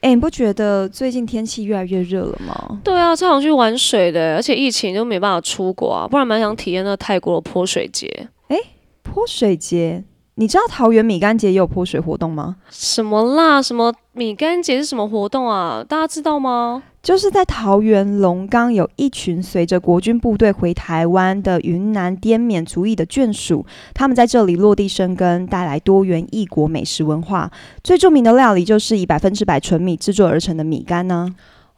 哎、你不觉得最近天气越来越热了吗？对啊，超想去玩水的，而且疫情就没办法出国啊，不然蛮想体验那泰国的泼水节。哎泼水节，你知道桃园米干节也有泼水活动吗？什么啦？什么米干节是什么活动啊？大家知道吗？就是在桃园龙岗有一群随着国军部队回台湾的云南滇缅族裔的眷属，他们在这里落地生根，带来多元异国美食文化。最著名的料理就是以百分之百纯米制作而成的米干呢、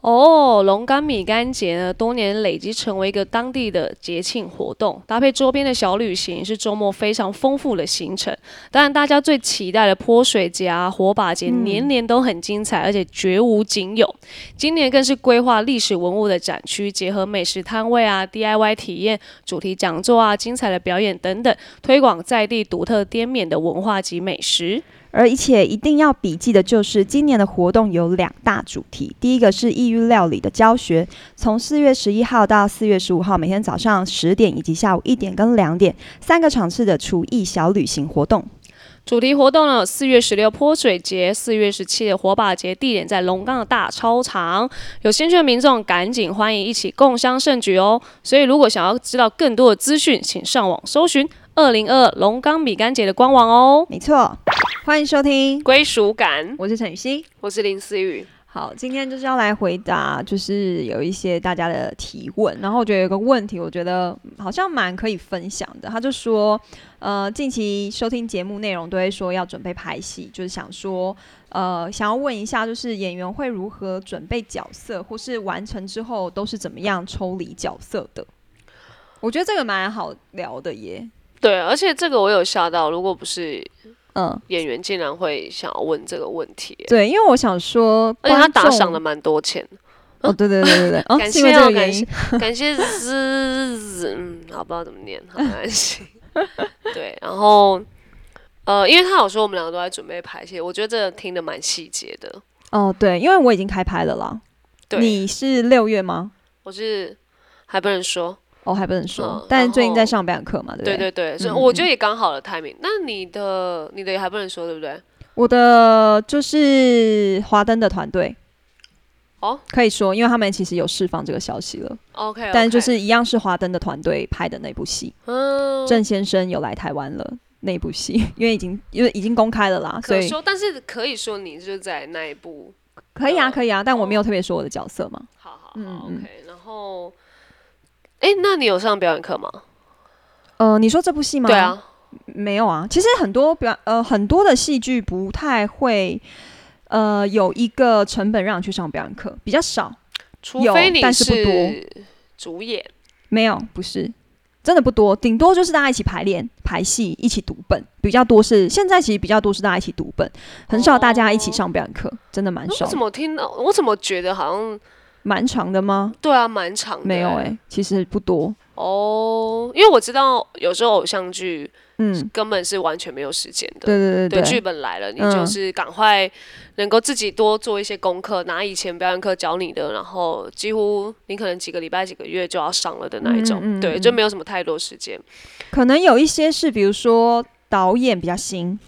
哦，龙岗米干节呢，多年累积成为一个当地的节庆活动，搭配周边的小旅行，是周末非常丰富的行程。当然，大家最期待的泼水节啊、火把节，嗯年年都很精彩，而且绝无仅有。今年更是规划历史文物的展区，结合美食摊位啊、DIY 体验、主题讲座啊、精彩的表演等等，推广在地独特滇缅的文化及美食。而且一定要笔记的就是，今年的活动有两大主题。第一个是异域料理的教学，从四月十一号到四月十五号，每天早上十点以及下午一点跟两点，三个场次的厨艺小旅行活动。主题活动呢，四月十六泼水节，四月十七的火把节，地点在龙岗的大操场。有兴趣的民众赶紧欢迎一起共襄盛举哦！所以如果想要知道更多的资讯，请上网搜寻二零二龙岗米干节的官网哦。没错，欢迎收听，归属感，我是陈雨欣。我是林思雨。好，今天就是要来回答，就是有一些大家的提问，然后我觉得有个问题，我觉得好像蛮可以分享的。他就说，呃，近期收听节目内容都会说要准备拍戏，就是想说，呃，想要问一下，就是演员会如何准备角色，或是完成之后都是怎么样抽离角色的？我觉得这个蛮好聊的耶。对，而且这个我有吓到，如果不是嗯，演员，竟然会想要问这个问题，对，因为我想说，而且他打赏了蛮多钱。哦，对对对对对，哦，谢哦，这个原因感谢，感谢滋，嗯，好，不知道怎么念，好，没关系。对，然后，呃，因为他有说我们两个都在准备排戏，我觉得这个听得蛮细节的。哦，对，因为我已经开拍了啦。对，你是六月吗？我是还不能说，哦，还不能说，嗯但是最近在上表演课嘛，对不对？对对对，所以嗯我觉得也刚好了 timing。那你的你的也还不能说，对不对？我的就是华灯的团队，哦，可以说，因为他们其实有释放这个消息了，OK，, 但就是一样是华灯的团队拍的那部戏，嗯，郑先生有来台湾了。那部戏，因为已经因为已经公开了啦，所以可说，但是可以说你就在那一部，可以啊，嗯可以啊，但我没有特别说我的角色嘛。好好嗯 OK。然后，哎，那你有上表演课吗？呃，你说这部戏吗？对，啊，没有啊。其实很多表呃很多的戏剧不太会呃有一个成本让你去上表演课，比较少。有除非你但是不多主演。没有，不是，真的不多，顶多就是大家一起排练、排戏，一起读本，比较多是现在其实比较多是大家一起读本，很少大家一起上表演课，真的蛮少我怎，么听到？我怎么觉得好像蛮长的吗？对啊，蛮长的。没有哎、其实不多，哦，因为我知道有时候偶像剧嗯，根本是完全没有时间的。对对对对，剧，本来了，你嗯就是赶快能够自己多做一些功课，拿以前表演课教你的，然后几乎你可能几个礼拜、几个月就要上了的那一种，对，嗯嗯嗯就没有什么太多时间。可能有一些是，比如说导演比较新，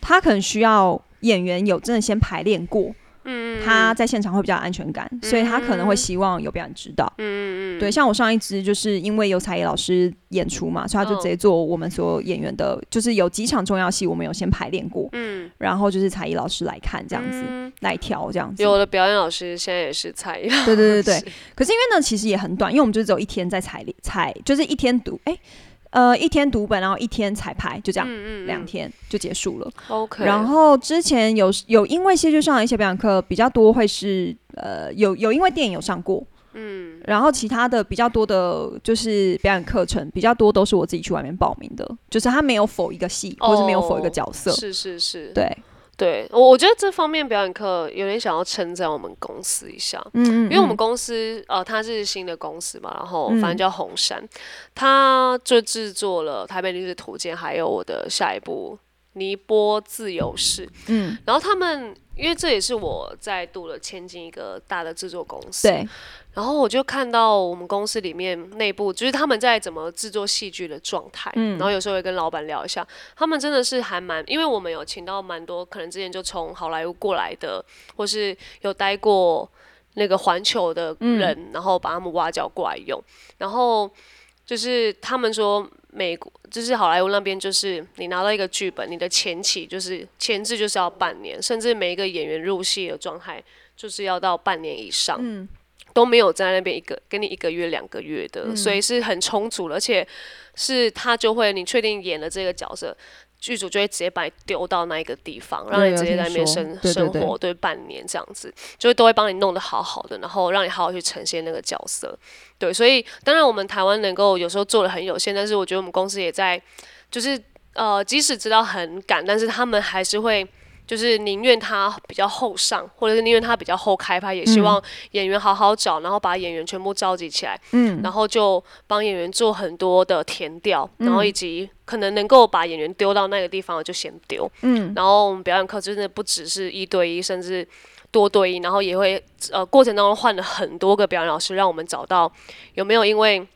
他可能需要演员有真的先排练过。嗯，他在现场会比较有安全感，所以他可能会希望有表演指导。嗯嗯对，像我上一支就是因为有才艺老师演出嘛，所以他就直接做我们所有演员的，就是有几场重要戏我们有先排练过，嗯，然后就是才艺老师来看这样子，嗯。来调这样子。有的表演老师现在也是才艺老师，对对对对，可是因为呢，其实也很短，因为我们就只有一天在彩彩，就是一天读，哎、呃，一天读本，然后一天彩排，就这样，嗯嗯两、天就结束了。OK，然后之前有有因为戏剧上的一些表演课比较多，会是呃有有因为电影有上过，嗯，然后其他的比较多的就是表演课程比较多都是我自己去外面报名的，就是他没有否一个戏，或是没有否一个角色，是是是，对，对我我觉得这方面表演课有点想要称赞我们公司一下，嗯嗯，因为我们嗯。公司呃它是新的公司嘛，然后嗯反正叫红山，它就制作了《台北历史图鉴》，还有我的下一部尼波自由式，嗯，然后他们因为这也是我在度了千金一个大的制作公司，对，然后我就看到我们公司里面内部就是他们在怎么制作戏剧的状态，嗯。然后有时候会跟老板聊一下，他们真的是还蛮，因为我们有请到蛮多可能之前就从好莱坞过来的，或是有待过那个环球的人，然后把他们挖角过来用，然后就是他们说美国就是好莱坞那边，就是你拿到一个剧本，你的前期就是前置就是要半年，甚至每一个演员入戏的状态就是要到半年以上。嗯都没有在那边一个给你一个月两个月的，所以是很充足的，而且是他就会你确定演了这个角色，剧组就会直接把你丢到那一个地方，让你直接在那边生生活，对半年这样子，就会都会帮你弄得好好的，然后让你好好去呈现那个角色。对，所以当然我们台湾能够有时候做的很有限，但是我觉得我们公司也在，就是呃，即使知道很赶，但是他们还是会。就是宁愿他比较后上，或者是宁愿他比较后开拍，也希望演员好好找，然后把演员全部召集起来，嗯，然后就帮演员做很多的填调，然后以及可能能够把演员丢到那个地方的就先丢，嗯，然后我们表演课真的不只是一对一，甚至多对一，然后也会呃过程当中换了很多个表演老师，让我们找到有没有因为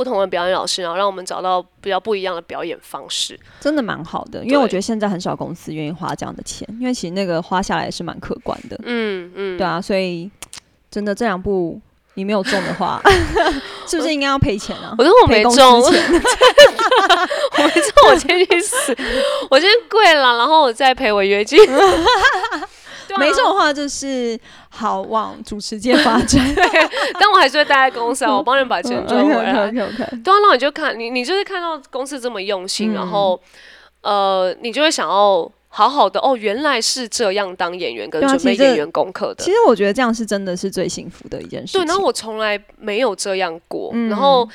不同的表演老师，然后让我们找到比较不一样的表演方式。真的蛮好的，因为我觉得现在很少公司愿意花这样的钱，因为其实那个花下来是蛮可观的，嗯嗯，对啊，所以真的这两部你没有中的话，是不是应该要赔钱啊？我说我没中，我没中，我先去死，我先跪了，然后我再赔违约金。对啊没这种话就是好往主持界发展。但我还是会待在公司啊，我帮人把钱赚回来。OK OK，对啊，那你就看你，你就是看到公司这么用心，嗯然后呃，你就会想要好好的哦，原来是这样当演员跟准备演员功课的其。实我觉得这样是真的是最幸福的一件事情。对，然后我从来没有这样过，嗯然后。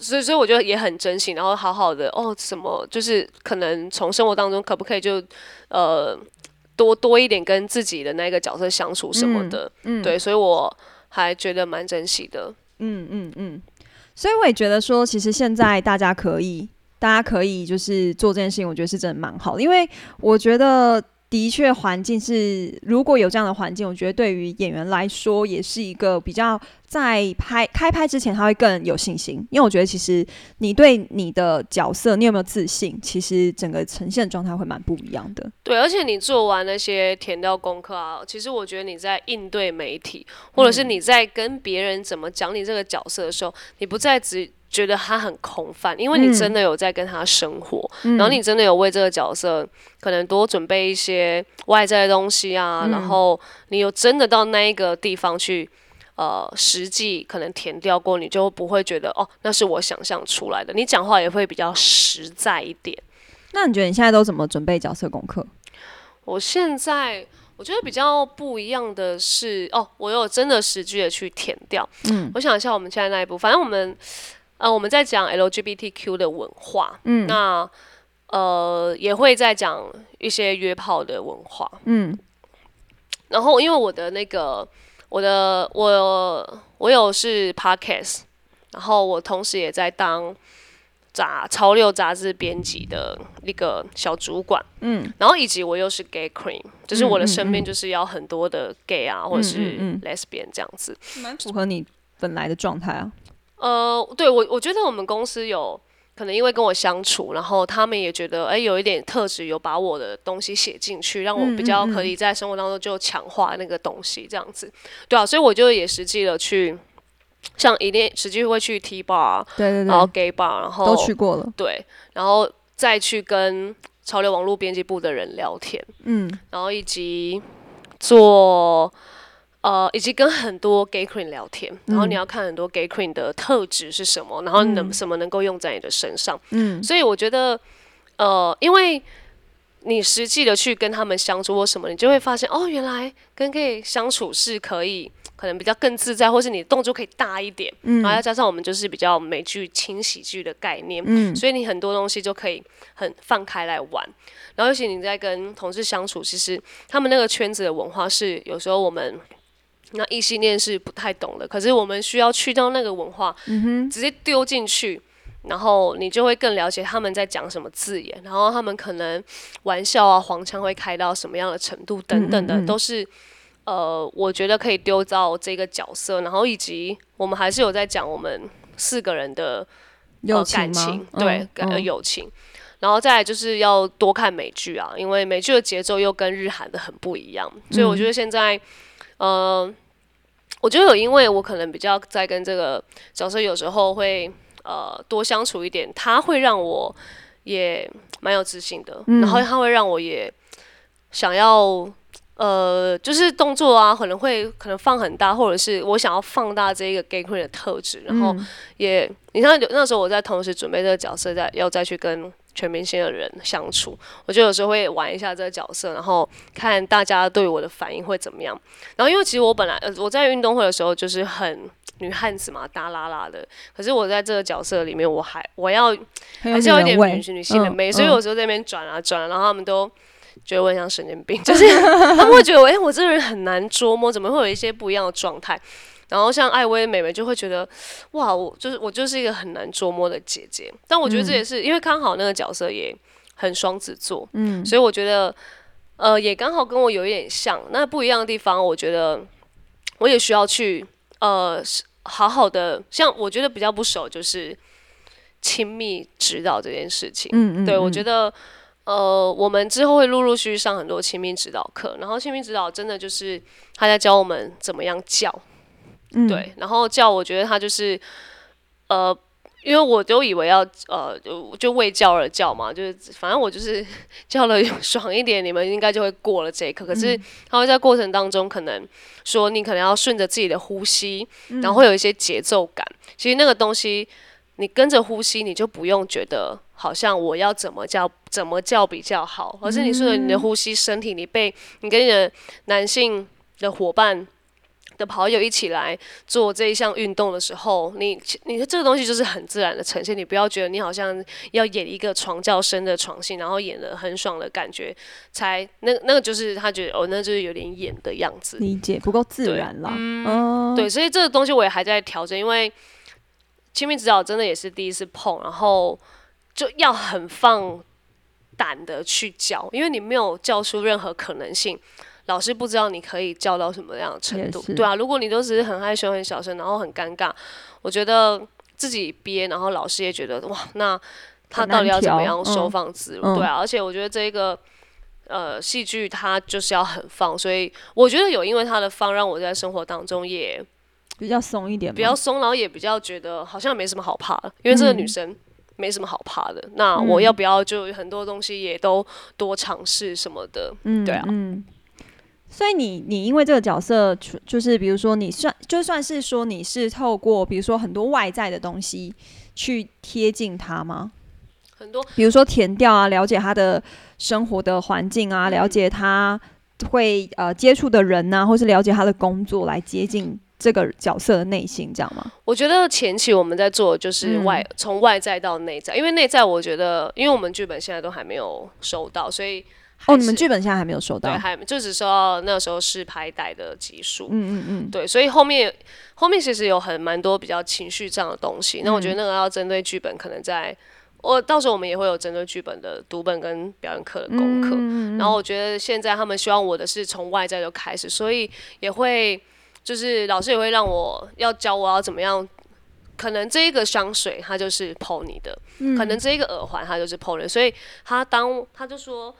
所以，所以我觉得也很珍惜，然后好好的哦，什么就是可能从生活当中可不可以就呃多多一点跟自己的那个角色相处什么的，嗯。对，所以我还觉得蛮珍惜的。嗯嗯嗯，所以我也觉得说，其实现在大家可以，大家可以就是做这件事情，我觉得是真的蛮好的，因为我觉得的确环境是，如果有这样的环境，我觉得对于演员来说也是一个比较在拍开拍之前他会更有信心，因为我觉得其实你对你的角色你有没有自信，其实整个呈现状态会蛮不一样的。对，而且你做完那些填调功课啊，其实我觉得你在应对媒体，或者是你在跟别人怎么讲你这个角色的时候，你不再只觉得他很空泛，因为你嗯真的有在跟他生活，嗯然后你真的有为这个角色可能多准备一些外在的东西啊，嗯然后你有真的到那一个地方去。呃，实际可能填掉过，你就不会觉得哦，那是我想象出来的。你讲话也会比较实在一点。那你觉得你现在都怎么准备角色功课？我现在我觉得比较不一样的是，哦，我有真的实际的去填掉。嗯我想一下，我们现在那一步，反正我们呃我们在讲 LGBTQ 的文化，嗯那呃也会在讲一些约炮的文化。嗯然后因为我的那个我的我我有是 Podcast，然后我同时也在当杂潮流杂志编辑的一个小主管。嗯然后以及我又是 gay queen，就是我的身边就是要很多的 gay 啊，或者是 lesbian 这样子。蛮符合你本来的状态啊。呃，对我我觉得我们公司有可能因为跟我相处，然后他们也觉得哎有一点特质，有把我的东西写进去，让我比较可以在生活当中就强化那个东西这样子。对啊，所以我就也实际的去。像一定实际会去 T bar，对对然后，gay bar，然后都去过了。对，然后再去跟潮流网络编辑部的人聊天，嗯然后以及做呃，以及跟很多 gay queen 聊天，然后你要看很多 gay queen 的特质是什么，然后能、什么能够用在你的身上。嗯所以我觉得，呃，因为你实际的去跟他们相处或什么，你就会发现哦，原来跟 gay 相处是可以。可能比较更自在，或是你的动作可以大一点，嗯然后再加上我们就是比较美剧轻喜剧的概念，嗯所以你很多东西就可以很放开来玩。然后尤其你在跟同事相处，其实他们那个圈子的文化是有时候我们那异性恋是不太懂的，可是我们需要去到那个文化，直接丢进去。然后你就会更了解他们在讲什么字眼，然后他们可能玩笑啊、黄腔会开到什么样的程度等等的，都是呃，我觉得可以丢到这个角色，然后以及我们还是有在讲我们四个人的友感情，对，呃，友情。然后再来就是要多看美剧啊，因为美剧的节奏又跟日韩的很不一样，所以我觉得现在，呃，我觉得有因为我可能比较在跟这个角色有时候会呃多相处一点，他会让我也蛮有自信的，然后他会让我也想要呃就是动作啊可能会可能放很大，或者是我想要放大这一个 gay queen 的特质，然后也你看那时候我在同时准备这个角色，在要再去跟。全明星的人相处，我就有时候会玩一下这个角色，然后看大家对我的反应会怎么样。然后因为其实我本来呃我在运动会的时候就是很女汉子嘛，大拉拉的。可是我在这个角色里面，我还我要还是有一点女女性的美，所以有时候在那边转啊转，然后他们都觉得我很像神经病，就是 他们会觉得，哎，我这个人很难捉摸，怎么会有一些不一样的状态？然后像艾薇妹妹就会觉得，哇，我就是我就是一个很难捉摸的姐姐。但我觉得这也是因为刚好那个角色也很双子座，嗯，所以我觉得，呃，也刚好跟我有一点像。那不一样的地方，我觉得我也需要去，呃，好好的。像我觉得比较不熟，就是亲密指导这件事情。嗯嗯，对我觉得，呃，我们之后会陆陆续续上很多亲密指导课。然后亲密指导真的就是他在教我们怎么样教。对，然后叫我觉得他就是，呃，因为我都以为要呃就就为教而教嘛，就是反正我就是 叫了 爽一点，你们应该就会过了这一课。可是他会在过程当中可能说你可能要顺着自己的呼吸，然后会有一些节奏感。其实那个东西你跟着呼吸，你就不用觉得好像我要怎么叫怎么叫比较好，而是你顺着你的呼吸，身体你被你跟你的男性的伙伴。的跑友一起来做这一项运动的时候，你你的这个东西就是很自然的呈现，你不要觉得你好像要演一个床叫声的床戏，然后演的很爽的感觉，才那那个就是他觉得哦，那就是有点演的样子，理解不够自然了。嗯，对，所以这个东西我也还在调整，因为亲密指导真的也是第一次碰，然后就要很放胆的去教，因为你没有教出任何可能性。老师不知道你可以教到什么样的程度，对啊，如果你都只是很害羞、很小声，然后很尴尬，我觉得自己憋，然后老师也觉得哇，那他到底要怎么样收放自如？对啊，而且我觉得这个呃戏剧它就是要很放，所以我觉得有因为他的放，让我在生活当中也比较松一点，比较松，然后也比较觉得好像没什么好怕的，因为这个女生没什么好怕的。那我要不要就很多东西也都多尝试什么的？嗯，对啊，嗯。所以你你因为这个角色，就是比如说你算就算是说你是透过比如说很多外在的东西去贴近他吗？很多，比如说填调啊，了解他的生活的环境啊，了解他会呃接触的人呐，或是了解他的工作，来接近这个角色的内心，这样吗？我觉得前期我们在做就是外从外在到内在，因为内在我觉得，因为我们剧本现在都还没有收到，所以。哦，你们剧本现在还没有收到，对，还就只收到那时候试拍带的集数，嗯嗯嗯，对，所以后面后面其实有很蛮多比较情绪这样的东西，那我觉得那个要针对剧本，可能在我到时候我们也会有针对剧本的读本跟表演课的功课，然后我觉得现在他们希望我的是从外在就开始，所以也会就是老师也会让我要教我要怎么样，可能这一个香水它就是 pony 的，可能这一个耳环它就是 pony，所以他当他就说。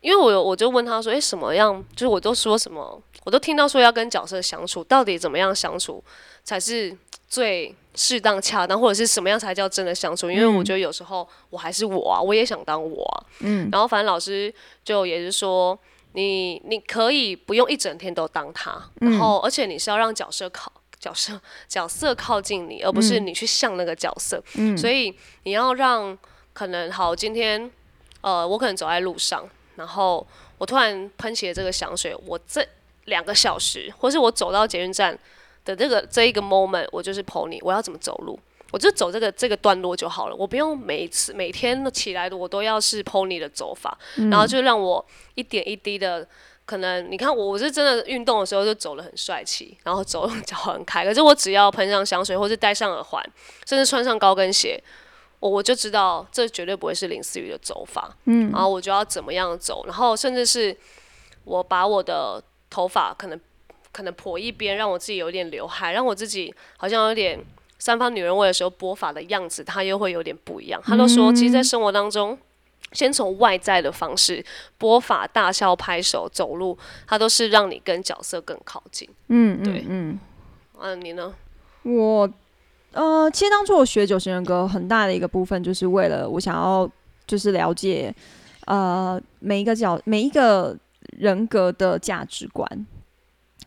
因为我有我就问他说，哎，什么样？就是我都说什么，我都听到说要跟角色相处，到底怎么样相处才是最适当恰当，或者是什么样才叫真的相处？因为我觉得有时候我还是我啊，我也想当我啊。嗯。然后反正老师就也是说，你你可以不用一整天都当他，然后而且你是要让角色靠角色角色靠近你，而不是你去像那个角色。嗯。所以你要让可能好，今天呃，我可能走在路上。然后我突然喷起了这个香水，我这两个小时，或是我走到捷运站的这个这一个 moment，我就是 pony，我要怎么走路，我就走这个这个段落就好了，我不用每一次每天起来的我都要是 pony 的走法，然后就让我一点一滴的，可能你看我我是真的运动的时候就走得很帅气，然后走 脚很开，可是我只要喷上香水，或是戴上耳环，甚至穿上高跟鞋。我我就知道这绝对不会是林思雨的走法，嗯，然后我就要怎么样走，然后甚至是我把我的头发可能可能破一边，让我自己有点刘海，让我自己好像有点三方女人味的时候拨发的样子，它又会有点不一样。他都说，其实，在生活当中。先从外在的方式，播法、大笑、拍手、走路，它都是让你跟角色更靠近。嗯，对，嗯，嗯，你呢？我，呃，其实当初我学九型人格，很大的一个部分就是为了我想要，就是了解，呃，每一个角、每一个人格的价值观。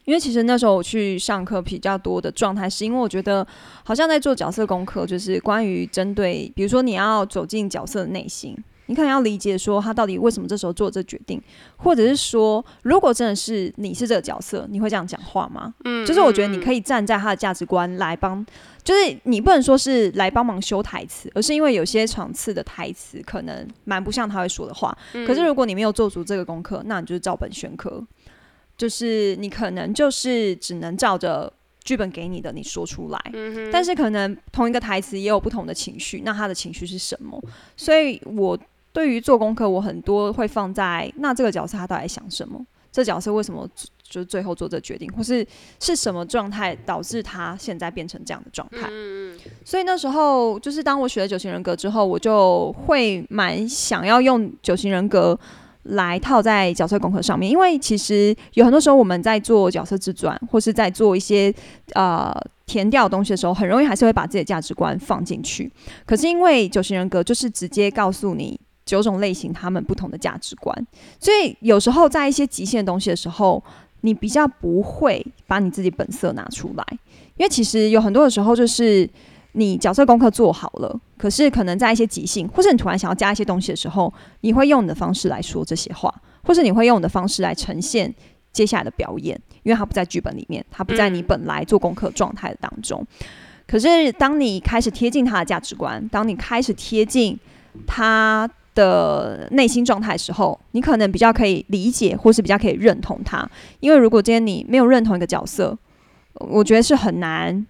因为其实那时候我去上课比较多的状态，是因为我觉得好像在做角色功课，就是关于针对，比如说你要走进角色的内心。你可能要理解说他到底为什么这时候做这决定，或者是说，如果真的是你是这个角色，你会这样讲话吗？嗯，就是我觉得你可以站在他的价值观来帮，就是你不能说是来帮忙修台词，而是因为有些场次的台词可能蛮不像他会说的话。可是如果你没有做足这个功课，那你就是照本宣科，就是你可能就是只能照着剧本给你的你说出来。嗯但是可能同一个台词也有不同的情绪，那他的情绪是什么？所以我。对于做功课，我很多会放在那这个角色他到底想什么？这角色为什么就最后做这决定，或是是什么状态导致他现在变成这样的状态？嗯嗯。所以那时候就是当我学了九型人格之后，我就会蛮想要用九型人格来套在角色功课上面，因为其实有很多时候我们在做角色自传，或是在做一些呃填掉东西的时候，很容易还是会把自己的价值观放进去。可是因为九型人格就是直接告诉你。九种类型，他们不同的价值观，所以有时候在一些极限东西的时候，你比较不会把你自己本色拿出来，因为其实有很多的时候，就是你角色功课做好了，可是可能在一些即兴，或是你突然想要加一些东西的时候，你会用你的方式来说这些话，或是你会用你的方式来呈现接下来的表演，因为它不在剧本里面，它不在你本来做功课状态的当中。可是当你开始贴近他的价值观，当你开始贴近他。的内心状态时候，你可能比较可以理解，或是比较可以认同他。因为如果今天你没有认同一个角色，我觉得是很难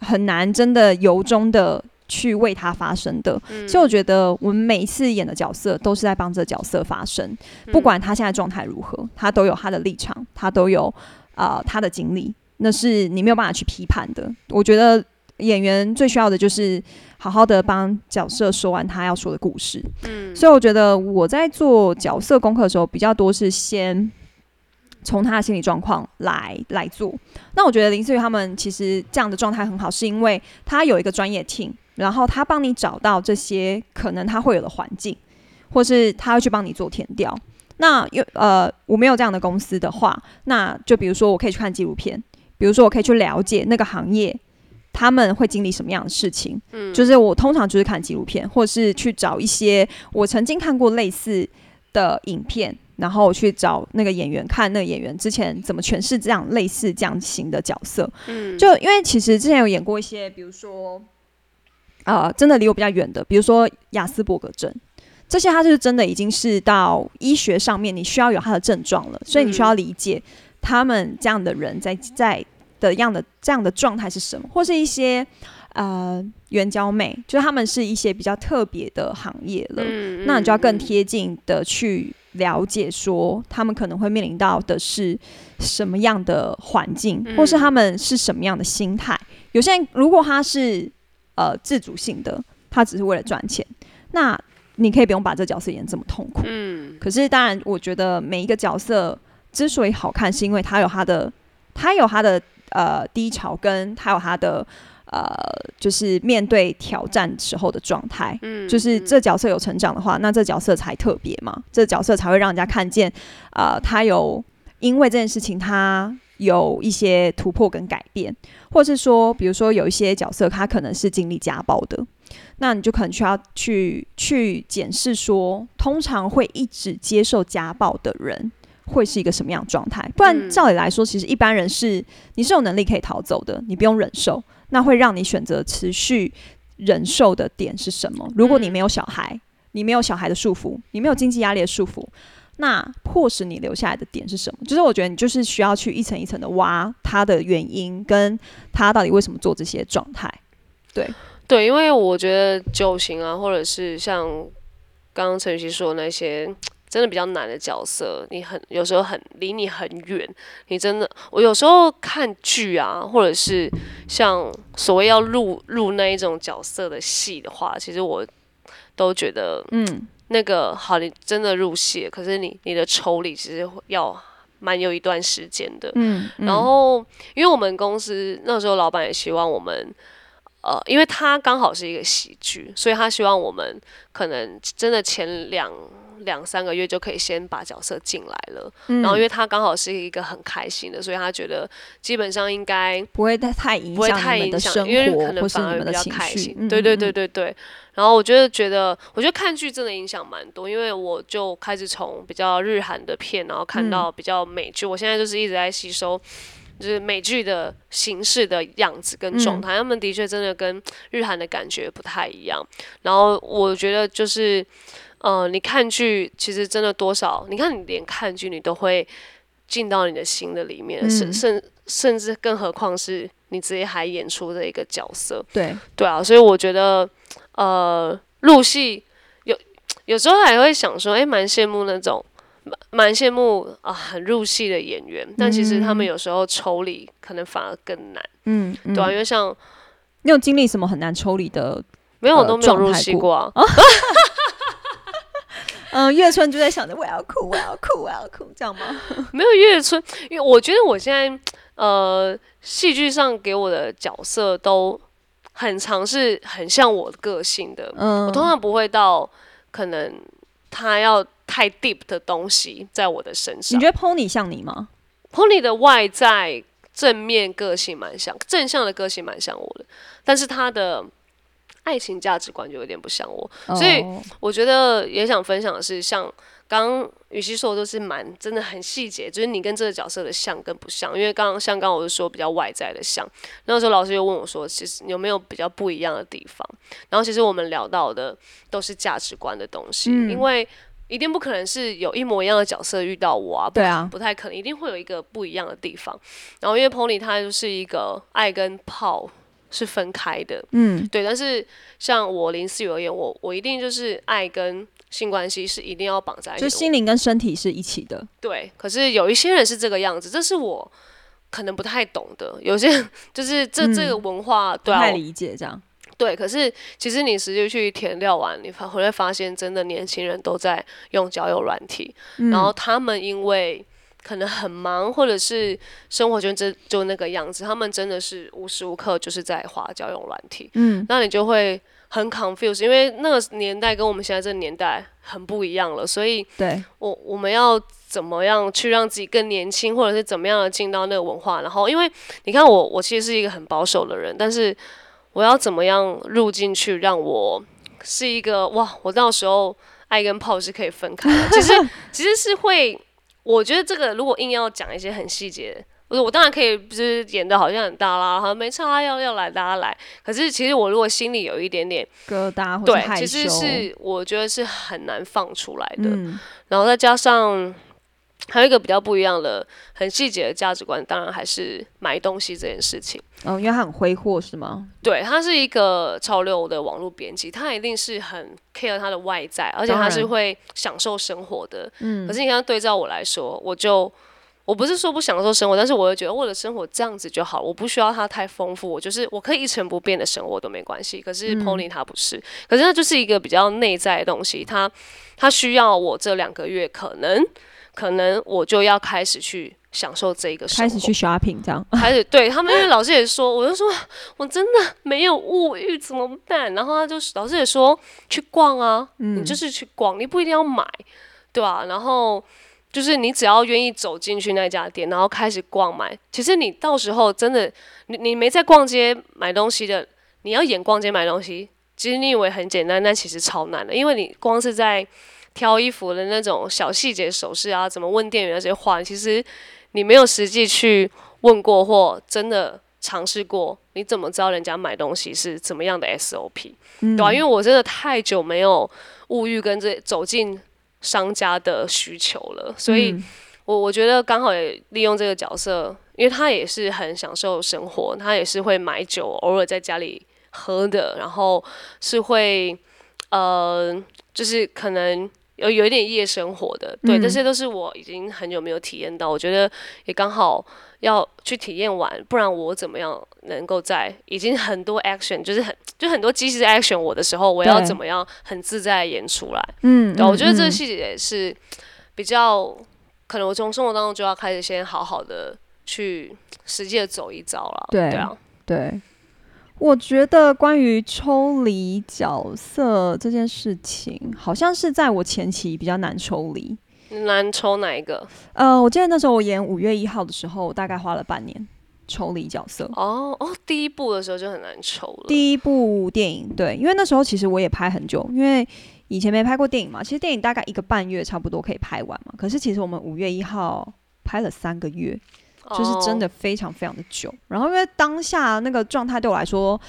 很难真的由衷的去为他发声的。所以我觉得我们每一次演的角色都是在帮这角色发声，不管他现在状态如何，他都有他的立场，他都有啊他的经历，那是你没有办法去批判的。我觉得演员最需要的就是。好好的帮角色说完他要说的故事，嗯，所以我觉得我在做角色功课的时候，比较多是先从他的心理状况来来做。那我觉得林思雨他们其实这样的状态很好，是因为他有一个专业 team，然后他帮你找到这些可能他会有的环境，或是他会去帮你做填调。那有呃，我没有这样的公司的话，那就比如说我可以去看纪录片，比如说我可以去了解那个行业。他们会经历什么样的事情？嗯，就是我通常就是看纪录片，或是去找一些我曾经看过类似的影片，然后去找那个演员看那个演员之前怎么诠释这样类似这样型的角色。嗯，就因为其实之前有演过一些，比如说，呃，真的离我比较远的，比如说雅斯伯格症，这些他就是真的已经是到医学上面，你需要有他的症状了，所以你需要理解他们这样的人在在。的样的这样的状态是什么？或是一些呃援交妹，就是他们是一些比较特别的行业了。那你就要更贴近的去了解，说他们可能会面临到的是什么样的环境，或是他们是什么样的心态。有些人如果他是呃自主性的，他只是为了赚钱，那你可以不用把这角色演这么痛苦。嗯。可是当然，我觉得每一个角色之所以好看，是因为他有他的，他有他的。呃，低潮跟还有他的呃，就是面对挑战时候的状态，嗯，就是这角色有成长的话，那这角色才特别嘛，这角色才会让人家看见，呃，他有因为这件事情他有一些突破跟改变，或是说，比如说有一些角色他可能是经历家暴的，那你就可能需要去去检视说，通常会一直接受家暴的人。会是一个什么样的状态？不然照理来说，其实一般人是你是有能力可以逃走的，你不用忍受。那会让你选择持续忍受的点是什么？如果你没有小孩，你没有小孩的束缚，你没有经济压力的束缚，那迫使你留下来的点是什么？就是我觉得你就是需要去一层一层的挖他的原因，跟他到底为什么做这些状态。对。对，因为我觉得酒型啊，或者是像刚刚陈雨希说的那些。真的比较难的角色，你很有时候很离你很远，你真的我有时候看剧啊，或者是像所谓要入入那一种角色的戏的话，其实我都觉得，嗯，那个好，你真的入戏，可是你你的抽离其实要蛮有一段时间的，嗯，然后因为我们公司那时候老板也希望我们，呃，因为他刚好是一个喜剧，所以他希望我们可能真的前两。两三个月就可以先把角色进来了，然后因为他刚好是一个很开心的，所以他觉得基本上应该不会太太影响你的生活，可能反而比较开心。对对对对对。然后我觉得觉得，我觉得看剧真的影响蛮多，因为我就开始从比较日韩的片，然后看到比较美剧。我现在就是一直在吸收，就是美剧的形式的样子跟状态，他们的确真的跟日韩的感觉不太一样。然后我觉得就是。呃，你看剧其实真的多少？你看你连看剧你都会进到你的心的里面，甚甚甚至更何况是你直接还演出的一个角色。对对啊，所以我觉得呃，入戏有有时候还会想说，哎，蛮羡慕那种蛮蛮羡慕啊，很入戏的演员。但其实他们有时候抽离可能反而更难。嗯，对啊，因为像你有经历什么很难抽离的？没有，我都没有入戏过啊。嗯，月春就在想着我要哭，我要哭，我要哭，这样吗？没有月春，因为我觉得我现在呃，戏剧上给我的角色都很尝试很像我的个性的。嗯，我通常不会到可能他要太 deep 的东西在我的身上。你觉得 Pony 像你吗？Pony 的外在正面个性蛮像，正向的个性蛮像我的，但是他的。爱情价值观就有点不像我，所以我觉得也想分享的是，像刚刚雨熙说的都是蛮真的很细节，就是你跟这个角色的像跟不像。因为刚刚像刚我就说比较外在的像，那时候老师又问我说，其实有没有比较不一样的地方？然后其实我们聊到的都是价值观的东西，因为一定不可能是有一模一样的角色遇到我啊，对啊，不太可能，一定会有一个不一样的地方。然后因为 Pony 他就是一个爱跟泡。是分开的，嗯，对。但是像我林思雨而言，我我一定就是爱跟性关系是一定要绑在一起，就心灵跟身体是一起的。对。可是有一些人是这个样子，这是我可能不太懂的。有些就是这这个文化不太理解这样。对。可是其实你实际去填料完，你回来发现，真的年轻人都在用交友软体，然后他们因为。可能很忙，或者是生活圈就就那个样子，他们真的是无时无刻就是在花交用软体，嗯，那你就会很 confused，因为那个年代跟我们现在这个年代很不一样了，所以对。我我们要怎么样去让自己更年轻，或者是怎么样的进到那个文化，然后因为你看我我其实是一个很保守的人，但是我要怎么样入进去，让我是一个哇，我到时候爱跟泡是可以分开的，其实 其实是会。我觉得这个如果硬要讲一些很细节，我我当然可以，就是演的好像很大啦，好像没差，要要来大家来。可是其实我如果心里有一点点疙瘩，对，其实是我觉得是很难放出来的。然后再加上。还有一个比较不一样的、很细节的价值观，当然还是买东西这件事情。哦，因为他很挥霍，是吗？对，他是一个潮流的网络编辑，他一定是很 care 他的外在，而且他是会享受生活的。嗯。可是你看，对照我来说，我就我不是说不享受生活，但是我又觉得我的生活这样子就好，我不需要它太丰富，我就是我可以一成不变的生活都没关系。可是 Pony 他不是，可是他就是一个比较内在的东西，他他需要我这两个月可能。可能我就要开始去享受这个生活，开始去 shopping 这样，开始对他们，因为老师也说，我就说我真的没有物欲怎么办？然后他就老师也说去逛啊，你就是去逛，你不一定要买，对吧？然后就是你只要愿意走进去那家店，然后开始逛买，其实你到时候真的，你你没在逛街买东西的，你要演逛街买东西，其实你以为很简单，但其实超难的，因为你光是在。挑衣服的那种小细节、手势啊，怎么问店员那些话，其实你没有实际去问过或真的尝试过，你怎么知道人家买东西是怎么样的 SOP？对吧？因为我真的太久没有物欲跟这走进商家的需求了，所以我我觉得刚好也利用这个角色，因为他也是很享受生活，他也是会买酒，偶尔在家里。喝的，然后是会呃，就是可能有有一点夜生活的，对，嗯这些都是我已经很久没有体验到，我觉得也刚好要去体验完，不然我怎么样能够在已经很多 action，就是很就很多机器在 action 我的时候，我要怎么样很自在演出来？嗯，对，我觉得这个嗯细节是比较可能我从生活当中就要开始先好好的去实际的走一遭了。对对啊，对，我觉得关于抽离角色这件事情，好像是在我前期比较难抽离。难抽哪一个？呃，我记得那时候我演五月一号的时候，我大概花了半年抽离角色。哦哦，第一部的时候就很难抽了。第一部电影，对，因为那时候其实我也拍很久，因为以前没拍过电影嘛。其实电影大概一个半月差不多可以拍完嘛。可是其实我们五月一号拍了三个月，就是真的哦非常非常的久。然后因为当下那个状态对我来说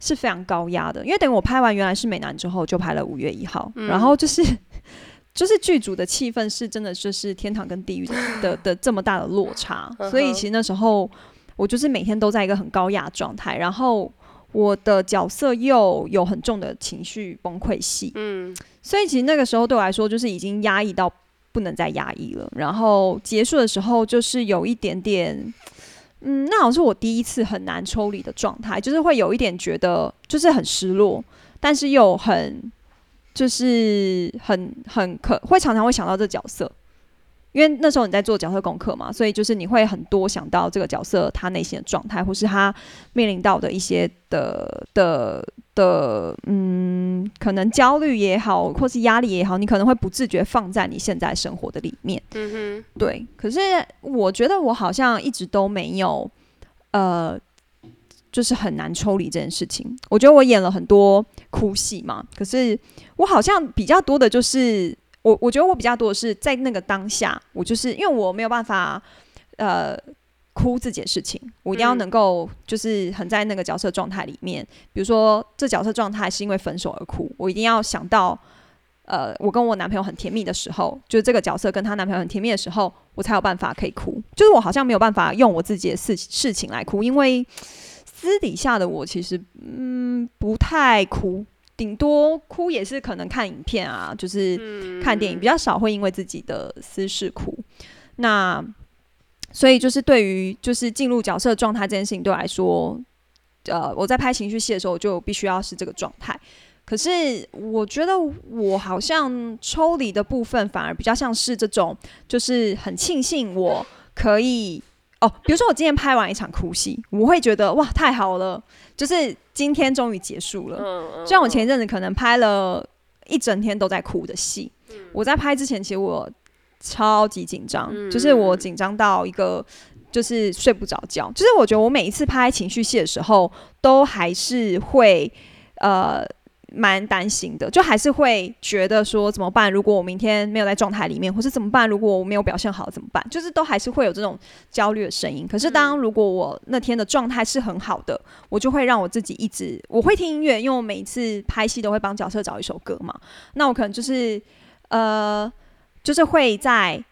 是非常高压的，因为等于我拍完原来是美男之后，就拍了五月一号，嗯。然后就是。就是剧组的气氛是真的，就是天堂跟地狱 的的的这么大的落差，所以其实那时候我就是每天都在一个很高压状态，然后我的角色又有很重的情绪崩溃戏，嗯。所以其实那个时候对我来说就是已经压抑到不能再压抑了。然后结束的时候就是有一点点，嗯，那好像是我第一次很难抽离的状态，就是会有一点觉得就是很失落，但是又很就是很很可会常常会想到这角色。因为那时候你在做角色功课嘛，所以就是你会很多想到这个角色他内心的状态，或是他面临到的一些的的的，嗯，可能焦虑也好，或是压力也好，你可能会不自觉放在你现在生活的里面。嗯哼，对，可是我觉得我好像一直都没有，呃，就是很难抽离这件事情。我觉得我演了很多哭戏嘛，可是我好像比较多的就是，我我觉得我比较多的是在那个当下，我就是因为我没有办法，呃。哭这件事情，我一定要嗯能够就是很在那个角色状态里面。比如说，这角色状态是因为分手而哭，我一定要想到，呃，我跟我男朋友很甜蜜的时候，就是这个角色跟她男朋友很甜蜜的时候，我才有办法可以哭。就是我好像没有办法用我自己的事事情来哭，因为私底下的我其实嗯不太哭，顶多哭也是可能看影片啊，就是看电影，比较少会因为自己的私事哭。那所以就是对于就是进入角色状态这件事情对我来说，呃，我在拍情绪戏的时候，我就必须要是这个状态。可是我觉得我好像抽离的部分反而比较像是这种，就是很庆幸我可以哦，比如说我今天拍完一场哭戏，我会觉得哇太好了，就是今天终于结束了。嗯嗯，像我前一阵子可能拍了一整天都在哭的戏，我在拍之前其实我超级紧张，就是我紧张到一个就是睡不着觉。就是我觉得我每一次拍情绪戏的时候，都还是会呃蛮担心的，就还是会觉得说怎么办？如果我明天没有在状态里面，或是怎么办？如果我没有表现好怎么办？就是都还是会有这种焦虑的声音。可是当如果我那天的状态是很好的，我就会让我自己一直我会听音乐，因为我每一次拍戏都会帮角色找一首歌嘛。那我可能就是呃，就是会在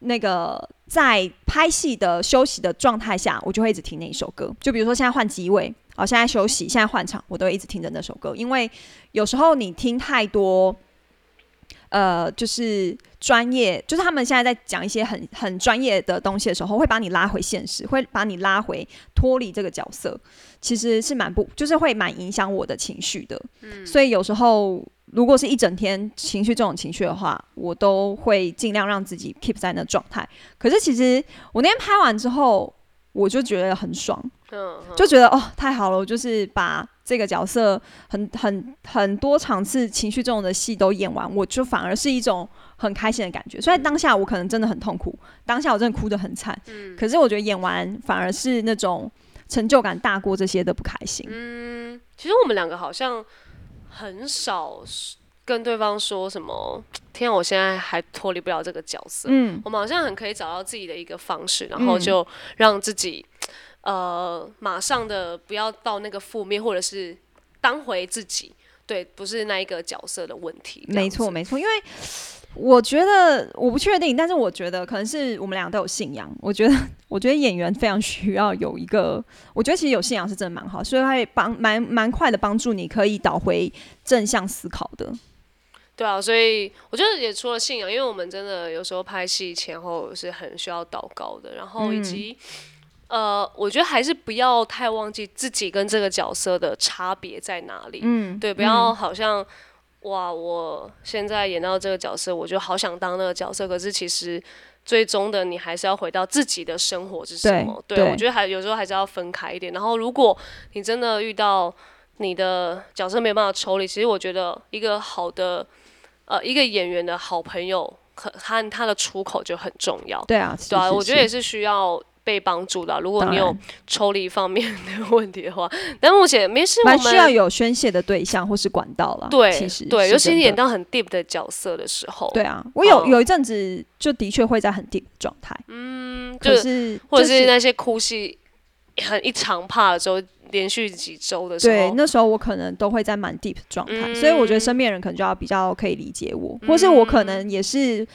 那个在拍戏的休息的状态下，我就会一直听那一首歌。就比如说现在换机位，哦，现在休息，现在换场，我都会一直听着那首歌，因为有时候你听太多。呃，就是专业，就是他们现在在讲一些很很专业的东西的时候，会把你拉回现实，会把你拉回脱离这个角色，其实是蛮不，就是会蛮影响我的情绪的。嗯所以有时候如果是一整天情绪这种情绪的话，我都会尽量让自己 keep 在那状态。可是其实我那天拍完之后，我就觉得很爽，就觉得哦太好了，我就是把这个角色很很很多场次情绪这种的戏都演完，我就反而是一种很开心的感觉。虽然当下我可能真的很痛苦，当下我真的哭得很惨，嗯可是我觉得演完反而是那种成就感大过这些的不开心。嗯，其实我们两个好像很少跟对方说什么，天啊，我现在还脱离不了这个角色。嗯我们好像很可以找到自己的一个方式，然后嗯就让自己呃马上的不要到那个负面，或者是当回自己。对，不是那一个角色的问题。没错，没错，因为我觉得我不确定，但是我觉得可能是我们俩都有信仰。我觉得，我觉得演员非常需要有一个，我觉得其实有信仰是真的蛮好，所以会帮蛮蛮快的帮助你可以导回正向思考的。对啊，所以我觉得也除了信仰，因为我们真的有时候拍戏前后是很需要祷告的，然后以及、呃，我觉得还是不要太忘记自己跟这个角色的差别在哪里。嗯，对，不要好像、哇，我现在演到这个角色，我就好想当那个角色，可是其实最终的你还是要回到自己的生活是什么。对对我觉得还有时候还是要分开一点。然后如果你真的遇到你的角色没办法抽离，其实我觉得一个好的呃一个演员的好朋友，可他他的出口就很重要。对啊，对啊，是我觉得也是是需要被帮助的啊。如果你有抽离方面 的问题的话，但目前没事，我们蛮需要有宣泄的对象或是管道了。对，其实对，尤其是演到很 deep 的角色的时候，对啊，我有哦有一阵子就的确会在很 deep 的状态，嗯，可就是或者是那些哭戏很一长怕的时候，连续几周的时对，候，那时候我可能都会在蛮 deep 的状态，所以我觉得嗯身边人可能就要比较可以理解我，或是我可能也是，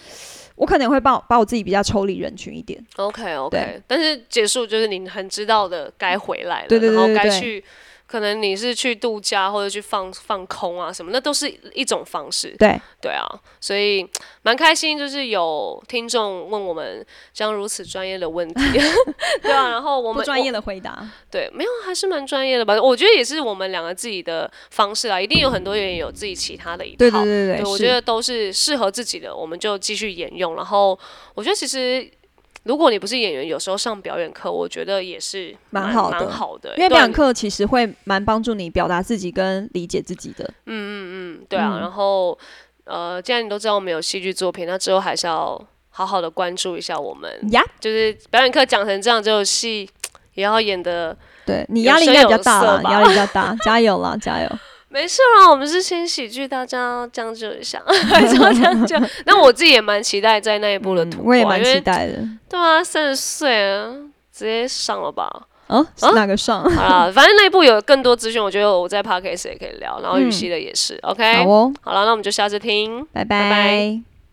我可能会把我把我自己比较抽离人群一点。OK OK，但是结束就是你很知道的该回来了，对对对然后该去。可能你是去度假或者去放放空啊什么，那都是一种方式。对，对啊，所以蛮开心，就是有听众问我们这样如此专业的问题，对啊，然后我们不专业的回答，对，没有还是蛮专业的吧？我觉得也是我们两个自己的方式啊，一定有很多人有自己其他的一套。对对对对，是我觉得都是适合自己的，我们就继续沿用。然后我觉得其实。如果你不是演员，有时候上表演课，我觉得也是蛮蛮好的蛮好的。因为表演课其实会蛮帮助你表达自己跟理解自己的。嗯嗯嗯，对啊。嗯然后呃，既然你都知道我们有戏剧作品，那之后还是要好好的关注一下我们。呀，就是表演课讲成这样，只有戏 也要演的对你压力应该比较大啦，色吧压力比较大，加油啦，加油！没事啦，我们是新喜剧，大家要将就一下，还是要将就。那我自己也蛮期待在那一部的突破，嗯我也蛮期待的。对啊，三十岁啊，直接上了吧。啊，是啊哪个上？好了，反正那一部有更多资讯，我觉得我在 podcast 也可以聊，然后嗯雨熙的也是。OK，好哦，好了，那我们就下次听。拜拜拜。